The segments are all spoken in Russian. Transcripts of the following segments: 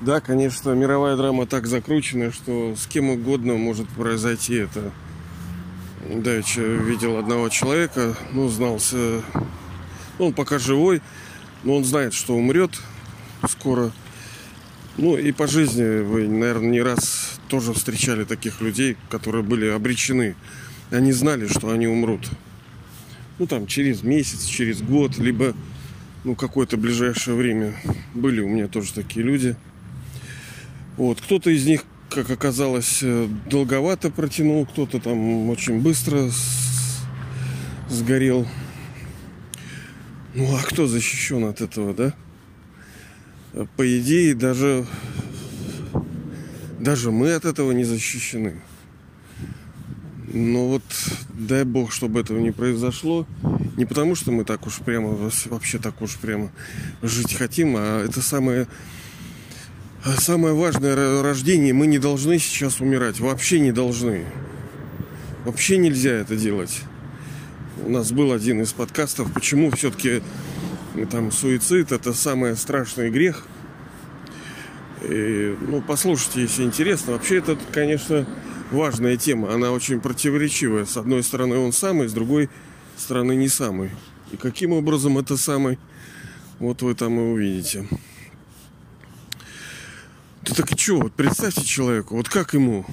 Да, конечно, мировая драма так закручена, что с кем угодно может произойти это. Давеча видел одного человека, ну, знался, ну, он пока живой, но он знает, что умрет скоро. Ну, и по жизни вы, наверное, не раз тоже встречали таких людей, которые были обречены. Они знали, что они умрут. Ну, там, через месяц, через год, либо, ну, какое-то ближайшее время. Были у меня тоже такие люди – вот. Кто-то из них, как оказалось, э, долговато протянул, кто-то там очень быстро сгорел. Ну а кто защищен от этого, да? По идее, даже, даже мы от этого не защищены. Но вот дай бог, чтобы этого не произошло. Не потому, что мы так уж прямо, вообще так уж прямо жить хотим, а это самое самое важное рождение, мы не должны сейчас умирать. Вообще не должны. Вообще нельзя это делать. У нас был один из подкастов, почему все-таки там суицид это самый страшный грех. И, ну, послушайте, если интересно. Вообще это, конечно, важная тема. Она очень противоречивая. С одной стороны он самый, с другой стороны не самый. И каким образом это самый, вот вы там и увидите. Да так и что, вот представьте человеку, вот как ему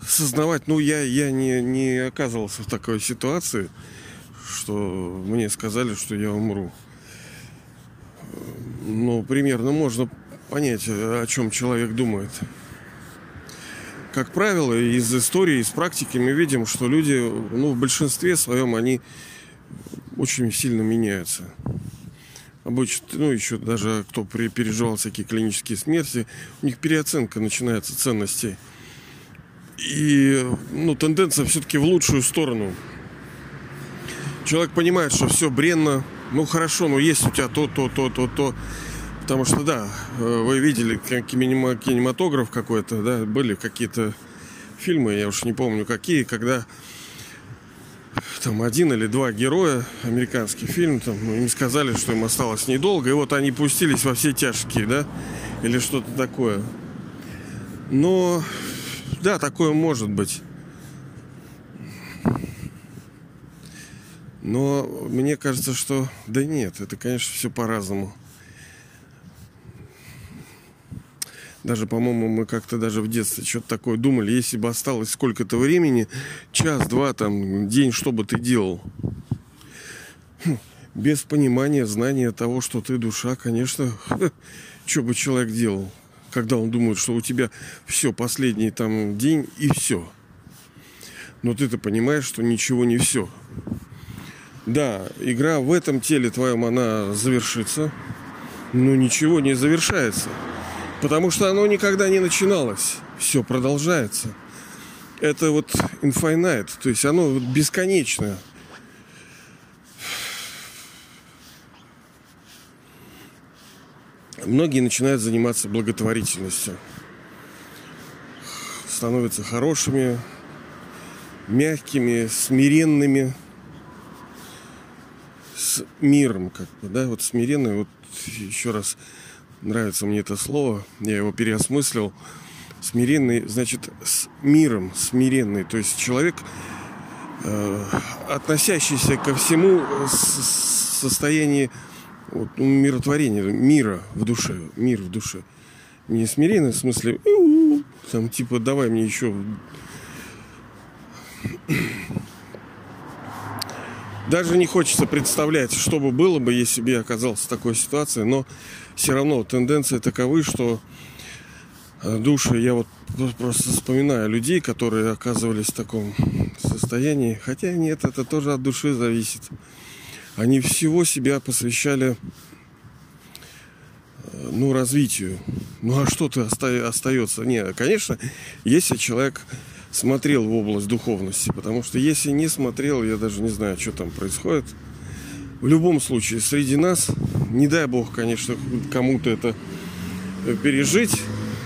сознавать, ну я, я не, не оказывался в такой ситуации, что мне сказали, что я умру. Ну, примерно можно понять, о чем человек думает. Как правило, из истории, из практики мы видим, что люди, ну, в большинстве своем, они очень сильно меняются обычно, ну, еще даже кто переживал всякие клинические смерти, у них переоценка начинается ценностей. И, ну, тенденция все-таки в лучшую сторону. Человек понимает, что все бренно, ну, хорошо, но есть у тебя то, то, то, то, то. Потому что, да, э, вы видели кинематограф какой-то, да, были какие-то фильмы, я уж не помню какие, когда там один или два героя, американский фильм, там, ну, им сказали, что им осталось недолго, и вот они пустились во все тяжкие, да, или что-то такое. Но, да, такое может быть. Но мне кажется, что да нет, это, конечно, все по-разному. Даже, по-моему, мы как-то даже в детстве что-то такое думали, если бы осталось сколько-то времени, час, два, там, день, что бы ты делал? Хм, без понимания, знания того, что ты душа, конечно, что бы человек делал, когда он думает, что у тебя все, последний там день и все. Но ты-то понимаешь, что ничего не все. Да, игра в этом теле твоем, она завершится, но ничего не завершается. Потому что оно никогда не начиналось. Все продолжается. Это вот infinite, то есть оно вот бесконечное. Многие начинают заниматься благотворительностью. Становятся хорошими, мягкими, смиренными с миром, как бы, да, вот смиренные, вот еще раз Нравится мне это слово. Я его переосмыслил. Смиренный, значит, с миром, смиренный. То есть человек, э, относящийся ко всему с состоянии вот, ну, миротворения, мира в душе. Мир в душе. Не смиренный, в смысле, там, типа, давай мне еще даже не хочется представлять, что бы было бы, если бы я оказался в такой ситуации, но все равно тенденции таковы, что э, души, я вот просто вспоминаю людей, которые оказывались в таком состоянии, хотя нет, это тоже от души зависит. Они всего себя посвящали э, ну, развитию. Ну, а что-то остается? Не, конечно, если человек смотрел в область духовности, потому что если не смотрел, я даже не знаю, что там происходит – в любом случае, среди нас, не дай бог, конечно, кому-то это пережить,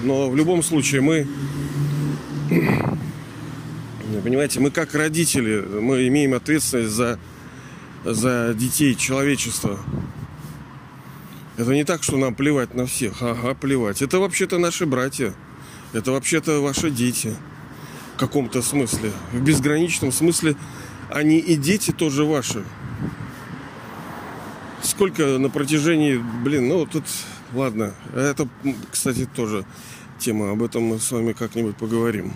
но в любом случае мы, понимаете, мы как родители, мы имеем ответственность за, за детей человечества. Это не так, что нам плевать на всех. Ага, плевать. Это вообще-то наши братья. Это вообще-то ваши дети. Каком-то смысле. В безграничном смысле они и дети тоже ваши. Сколько на протяжении, блин, ну тут, ладно. Это, кстати, тоже тема. Об этом мы с вами как-нибудь поговорим.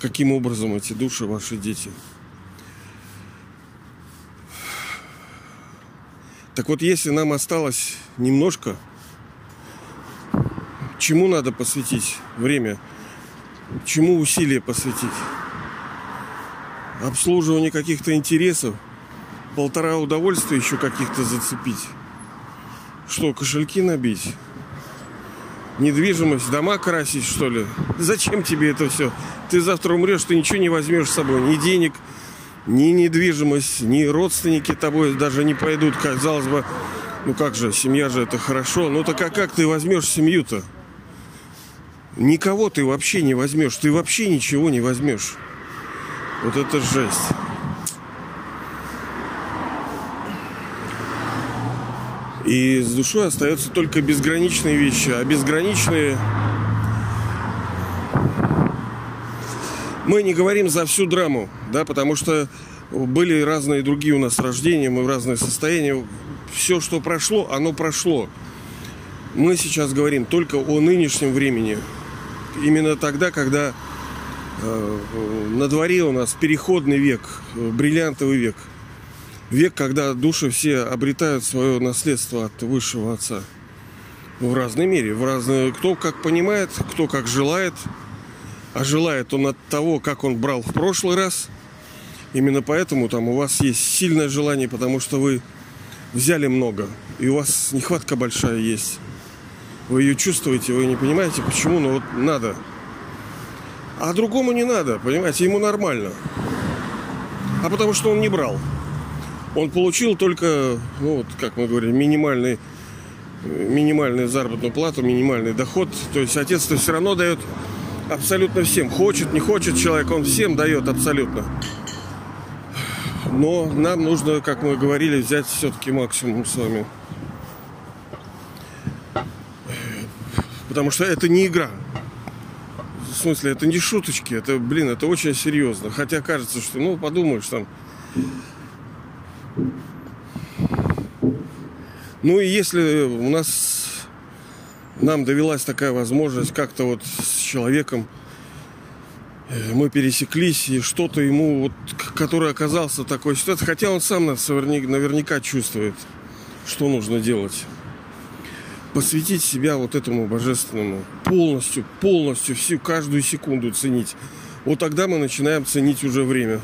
Каким образом эти души ваши дети? Так вот, если нам осталось немножко, чему надо посвятить время? Чему усилия посвятить? Обслуживание каких-то интересов? Полтора удовольствия еще каких-то зацепить? Что, кошельки набить? Недвижимость, дома красить, что ли? Зачем тебе это все? Ты завтра умрешь, ты ничего не возьмешь с собой, ни денег, ни недвижимость, ни родственники тобой даже не пойдут, казалось бы, ну как же, семья же это хорошо. Ну так а как ты возьмешь семью-то? Никого ты вообще не возьмешь. Ты вообще ничего не возьмешь. Вот это жесть. И с душой остаются только безграничные вещи. А безграничные мы не говорим за всю драму, да, потому что были разные другие у нас рождения, мы в разные состояния. Все, что прошло, оно прошло. Мы сейчас говорим только о нынешнем времени. Именно тогда, когда э, на дворе у нас переходный век, бриллиантовый век. Век, когда души все обретают свое наследство от высшего отца. В разной мере, в разные, кто как понимает, кто как желает – а желает он от того, как он брал в прошлый раз. Именно поэтому там у вас есть сильное желание, потому что вы взяли много, и у вас нехватка большая есть. Вы ее чувствуете, вы не понимаете, почему, но вот надо. А другому не надо, понимаете, ему нормально. А потому что он не брал. Он получил только, ну вот, как мы говорим, минимальный, минимальную заработную плату, минимальный доход. То есть отец-то все равно дает абсолютно всем. Хочет, не хочет человек, он всем дает абсолютно. Но нам нужно, как мы говорили, взять все-таки максимум с вами. Потому что это не игра. В смысле, это не шуточки, это, блин, это очень серьезно. Хотя кажется, что, ну, подумаешь, там... Ну и если у нас нам довелась такая возможность как-то вот с человеком э, мы пересеклись, и что-то ему, вот, который оказался в такой ситуации, хотя он сам наверняка чувствует, что нужно делать. Посвятить себя вот этому божественному, полностью, полностью, всю, каждую секунду ценить. Вот тогда мы начинаем ценить уже время.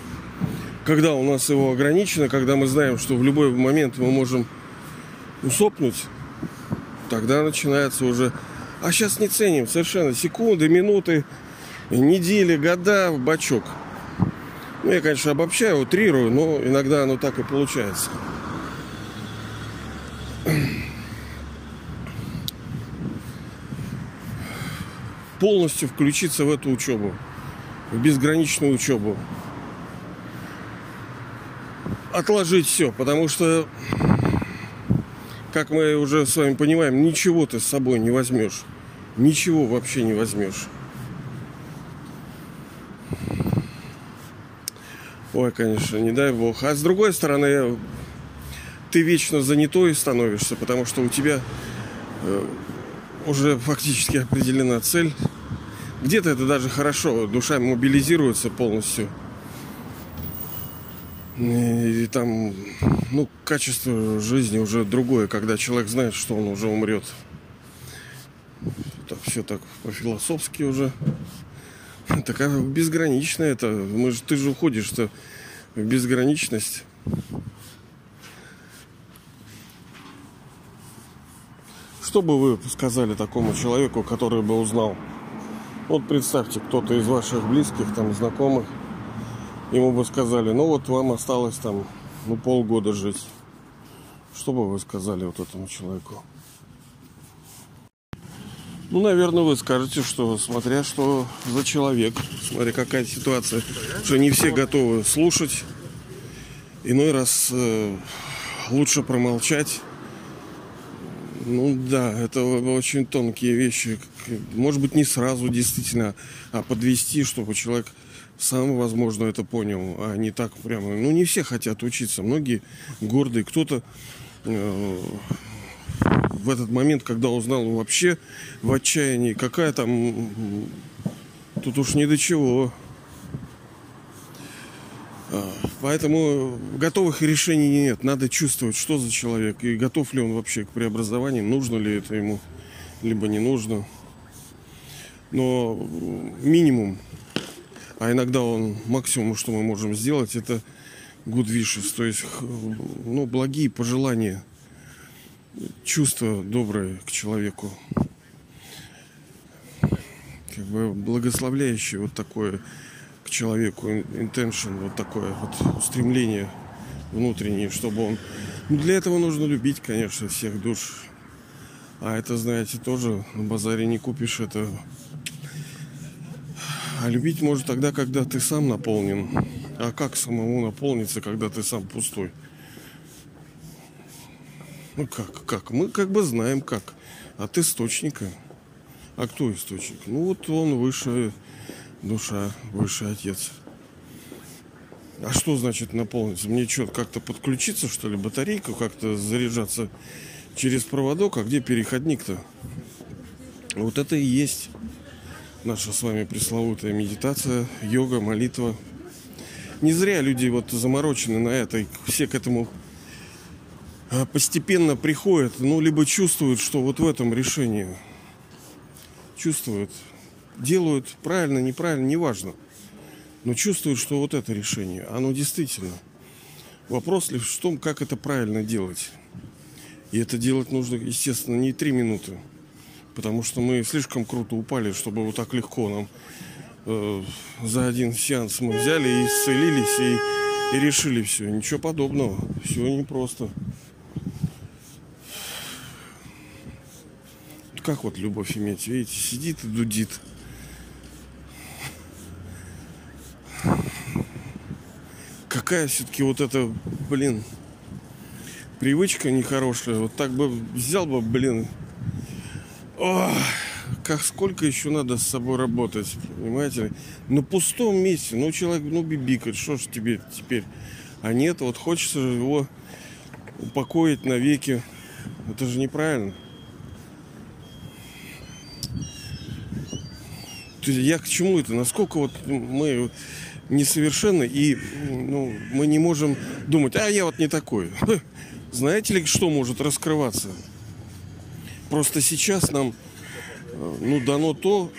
Когда у нас его ограничено, когда мы знаем, что в любой момент мы можем усопнуть, тогда начинается уже... А сейчас не ценим совершенно секунды, минуты, недели, года в бачок. Ну, я, конечно, обобщаю, утрирую, но иногда оно так и получается. Полностью включиться в эту учебу, в безграничную учебу. Отложить все, потому что как мы уже с вами понимаем, ничего ты с собой не возьмешь. Ничего вообще не возьмешь. Ой, конечно, не дай бог. А с другой стороны, ты вечно занятой становишься, потому что у тебя э, уже фактически определена цель. Где-то это даже хорошо, душа мобилизируется полностью. И там, ну, качество жизни уже другое, когда человек знает, что он уже умрет. Так, все так по-философски уже. Такая безграничная это. Мы же, ты же уходишь-то в безграничность. Что бы вы сказали такому человеку, который бы узнал? Вот представьте, кто-то из ваших близких, там, знакомых, ему бы сказали, ну вот вам осталось там ну, полгода жить. Что бы вы сказали вот этому человеку? Ну, наверное, вы скажете, что смотря что за человек, смотря какая ситуация, что не все готовы слушать. Иной раз э, лучше промолчать. Ну да, это очень тонкие вещи. Может быть, не сразу действительно, а подвести, чтобы человек сам, возможно, это понял, а не так прямо. Ну, не все хотят учиться, многие гордые, кто-то э, в этот момент, когда узнал вообще в отчаянии, какая там, тут уж ни до чего. А, поэтому готовых решений нет. Надо чувствовать, что за человек и готов ли он вообще к преобразованию, нужно ли это ему, либо не нужно. Но минимум а иногда он максимум, что мы можем сделать, это good wishes, то есть ну, благие пожелания, чувства добрые к человеку. Как бы благословляющее вот такое человеку intention, вот такое вот устремление внутреннее, чтобы он... Ну, для этого нужно любить, конечно, всех душ. А это, знаете, тоже на базаре не купишь, это а любить может тогда, когда ты сам наполнен. А как самому наполниться, когда ты сам пустой? Ну как, как? Мы как бы знаем как. От источника. А кто источник? Ну вот он высшая душа, высший отец. А что значит наполниться? Мне что, как-то подключиться, что ли, батарейку, как-то заряжаться через проводок, а где переходник-то? Вот это и есть наша с вами пресловутая медитация, йога, молитва. Не зря люди вот заморочены на это, и все к этому а, постепенно приходят, ну, либо чувствуют, что вот в этом решении чувствуют, делают правильно, неправильно, неважно, но чувствуют, что вот это решение, оно действительно. Вопрос лишь в том, как это правильно делать. И это делать нужно, естественно, не три минуты, потому что мы слишком круто упали, чтобы вот так легко нам э, за один сеанс мы взяли и исцелились и, и решили все. Ничего подобного. Все непросто. Как вот любовь иметь? Видите, сидит и дудит. Какая все-таки вот эта, блин, привычка нехорошая. Вот так бы взял бы, блин, Ох, как сколько еще надо с собой работать, понимаете? На пустом месте, ну человек, ну бибикает, что ж тебе теперь? А нет, вот хочется его упокоить навеки. Это же неправильно. То есть я к чему это? Насколько вот мы несовершенны и ну, мы не можем думать, а я вот не такой. Знаете ли, что может раскрываться? Просто сейчас нам э, ну, дано то,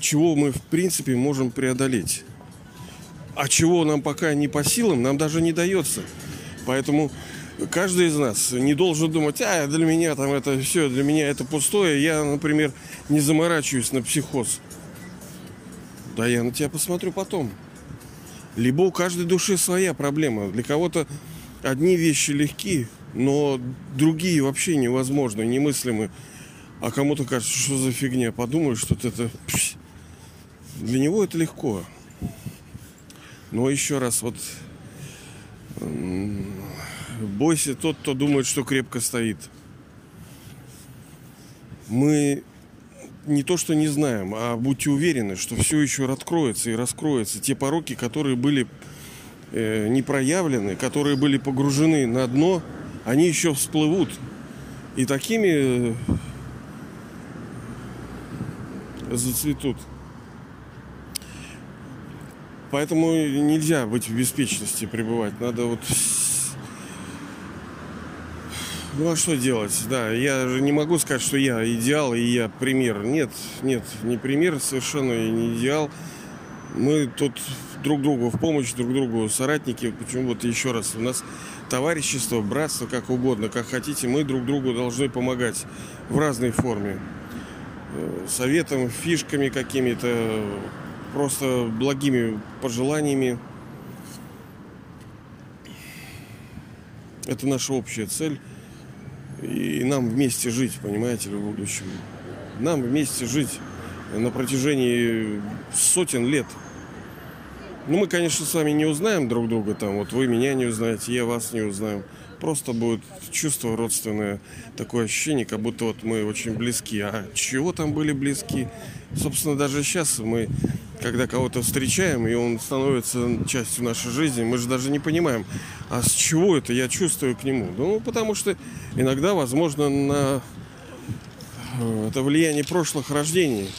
чего мы в принципе можем преодолеть. А чего нам пока не по силам, нам даже не дается. Поэтому каждый из нас не должен думать, а для меня там это все, для меня это пустое. Я, например, не заморачиваюсь на психоз. Да я на тебя посмотрю потом. Либо у каждой души своя проблема. Для кого-то одни вещи легкие, но другие вообще невозможны, немыслимы. А кому-то кажется, что за фигня. Подумаешь, что это... Для него это легко. Но еще раз, вот бойся тот, кто думает, что крепко стоит. Мы не то, что не знаем, а будьте уверены, что все еще откроется и раскроется. Те пороки, которые были э, не проявлены, которые были погружены на дно, они еще всплывут. И такими зацветут. Поэтому нельзя быть в беспечности пребывать. Надо вот... Ну а что делать? Да, я же не могу сказать, что я идеал и я пример. Нет, нет, не пример, совершенно и не идеал. Мы тут друг другу в помощь, друг другу соратники. Почему вот еще раз, у нас товарищество, братство, как угодно, как хотите, мы друг другу должны помогать в разной форме. Э, советом, фишками какими-то, просто благими пожеланиями. Это наша общая цель. И нам вместе жить, понимаете в будущем. Нам вместе жить на протяжении сотен лет. Ну, мы, конечно, с вами не узнаем друг друга, там, вот вы меня не узнаете, я вас не узнаю. Просто будет чувство родственное, такое ощущение, как будто вот мы очень близки. А чего там были близки? Собственно, даже сейчас мы, когда кого-то встречаем, и он становится частью нашей жизни, мы же даже не понимаем, а с чего это я чувствую к нему. Ну, потому что иногда, возможно, на э, это влияние прошлых рождений.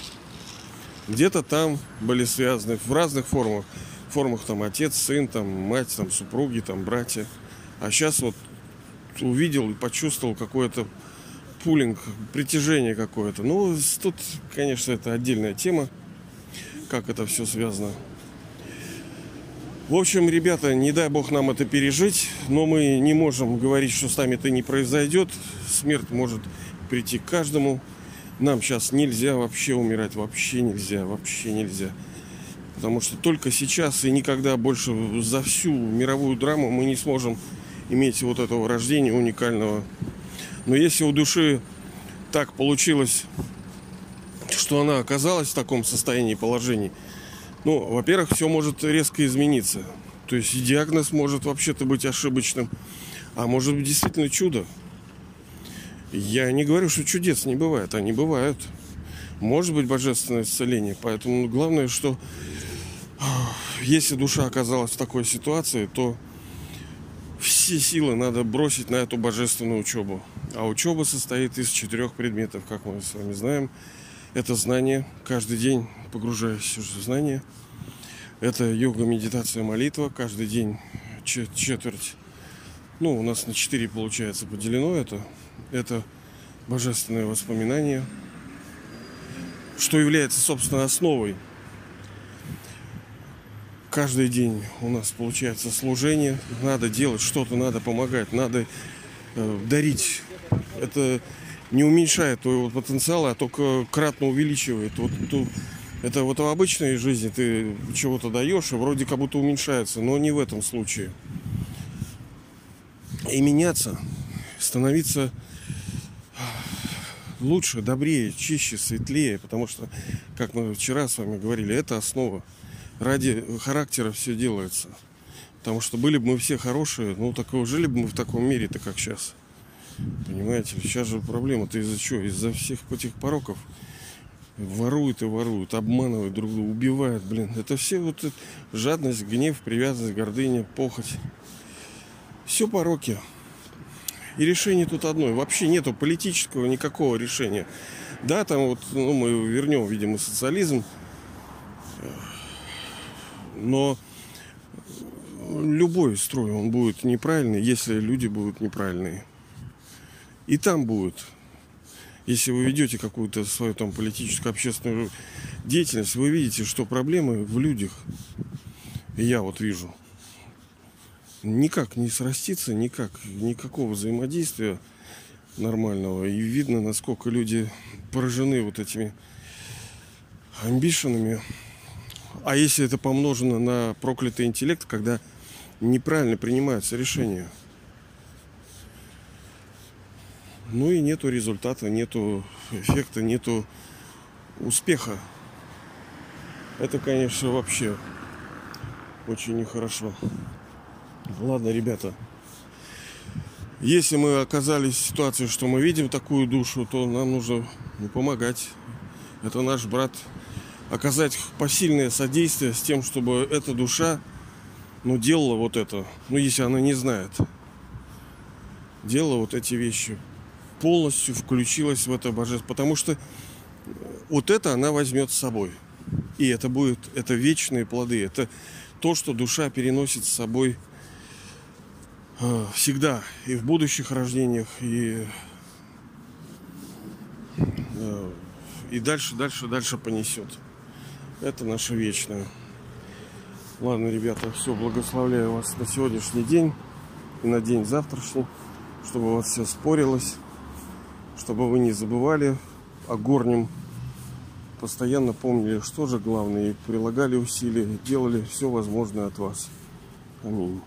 Где-то там были связаны в разных формах. В формах там отец, сын, там мать, там супруги, там братья. А сейчас вот увидел и почувствовал какое-то пулинг, притяжение какое-то. Ну, тут, конечно, это отдельная тема, как это все связано. В общем, ребята, не дай бог нам это пережить, но мы не можем говорить, что с нами это не произойдет. Смерть может прийти к каждому. Нам сейчас нельзя вообще умирать, вообще нельзя, вообще нельзя. Потому что только сейчас и никогда больше за всю мировую драму мы не сможем иметь вот этого рождения уникального. Но если у души так получилось, что она оказалась в таком состоянии положении, ну, во-первых, все может резко измениться. То есть диагноз может вообще-то быть ошибочным, а может быть действительно чудо. Я не говорю, что чудес не бывает, они бывают. Может быть божественное исцеление. Поэтому главное, что если душа оказалась в такой ситуации, то все силы надо бросить на эту божественную учебу. А учеба состоит из четырех предметов, как мы с вами знаем. Это знание, каждый день погружаясь в знание. Это йога, медитация, молитва, каждый день четверть. Ну, у нас на четыре получается поделено это. Это божественное воспоминание, что является, собственно, основой каждый день у нас получается служение. Надо делать что-то, надо помогать, надо э, дарить. Это не уменьшает твоего потенциала, а только кратно увеличивает. Вот, то, это вот в обычной жизни ты чего-то даешь, и вроде как будто уменьшается, но не в этом случае. И меняться, становиться лучше, добрее, чище, светлее, потому что, как мы вчера с вами говорили, это основа ради характера все делается. Потому что были бы мы все хорошие, ну так жили бы мы в таком мире-то, как сейчас. Понимаете, сейчас же проблема-то из-за чего? Из-за всех этих пороков. Воруют и воруют, обманывают друг друга, убивают, блин. Это все вот это, жадность, гнев, привязанность, гордыня, похоть. Все пороки. И решение тут одно. Вообще нету политического никакого решения. Да, там вот, ну, мы вернем, видимо, социализм но любой строй, он будет неправильный, если люди будут неправильные. И там будет. Если вы ведете какую-то свою там политическую, общественную деятельность, вы видите, что проблемы в людях. Я вот вижу. Никак не сраститься, никак, никакого взаимодействия нормального. И видно, насколько люди поражены вот этими амбишенами, а если это помножено на проклятый интеллект, когда неправильно принимаются решения? Ну и нету результата, нету эффекта, нету успеха. Это, конечно, вообще очень нехорошо. Ладно, ребята. Если мы оказались в ситуации, что мы видим такую душу, то нам нужно ну, помогать. Это наш брат, оказать посильное содействие с тем, чтобы эта душа ну, делала вот это. Ну, если она не знает. Делала вот эти вещи. Полностью включилась в это божество. Потому что вот это она возьмет с собой. И это будет, это вечные плоды. Это то, что душа переносит с собой э, всегда. И в будущих рождениях, и, э, и дальше, дальше, дальше понесет. Это наше вечное. Ладно, ребята, все, благословляю вас на сегодняшний день и на день завтрашний, чтобы у вас все спорилось, чтобы вы не забывали о горнем, постоянно помнили, что же главное, и прилагали усилия, делали все возможное от вас. Аминь.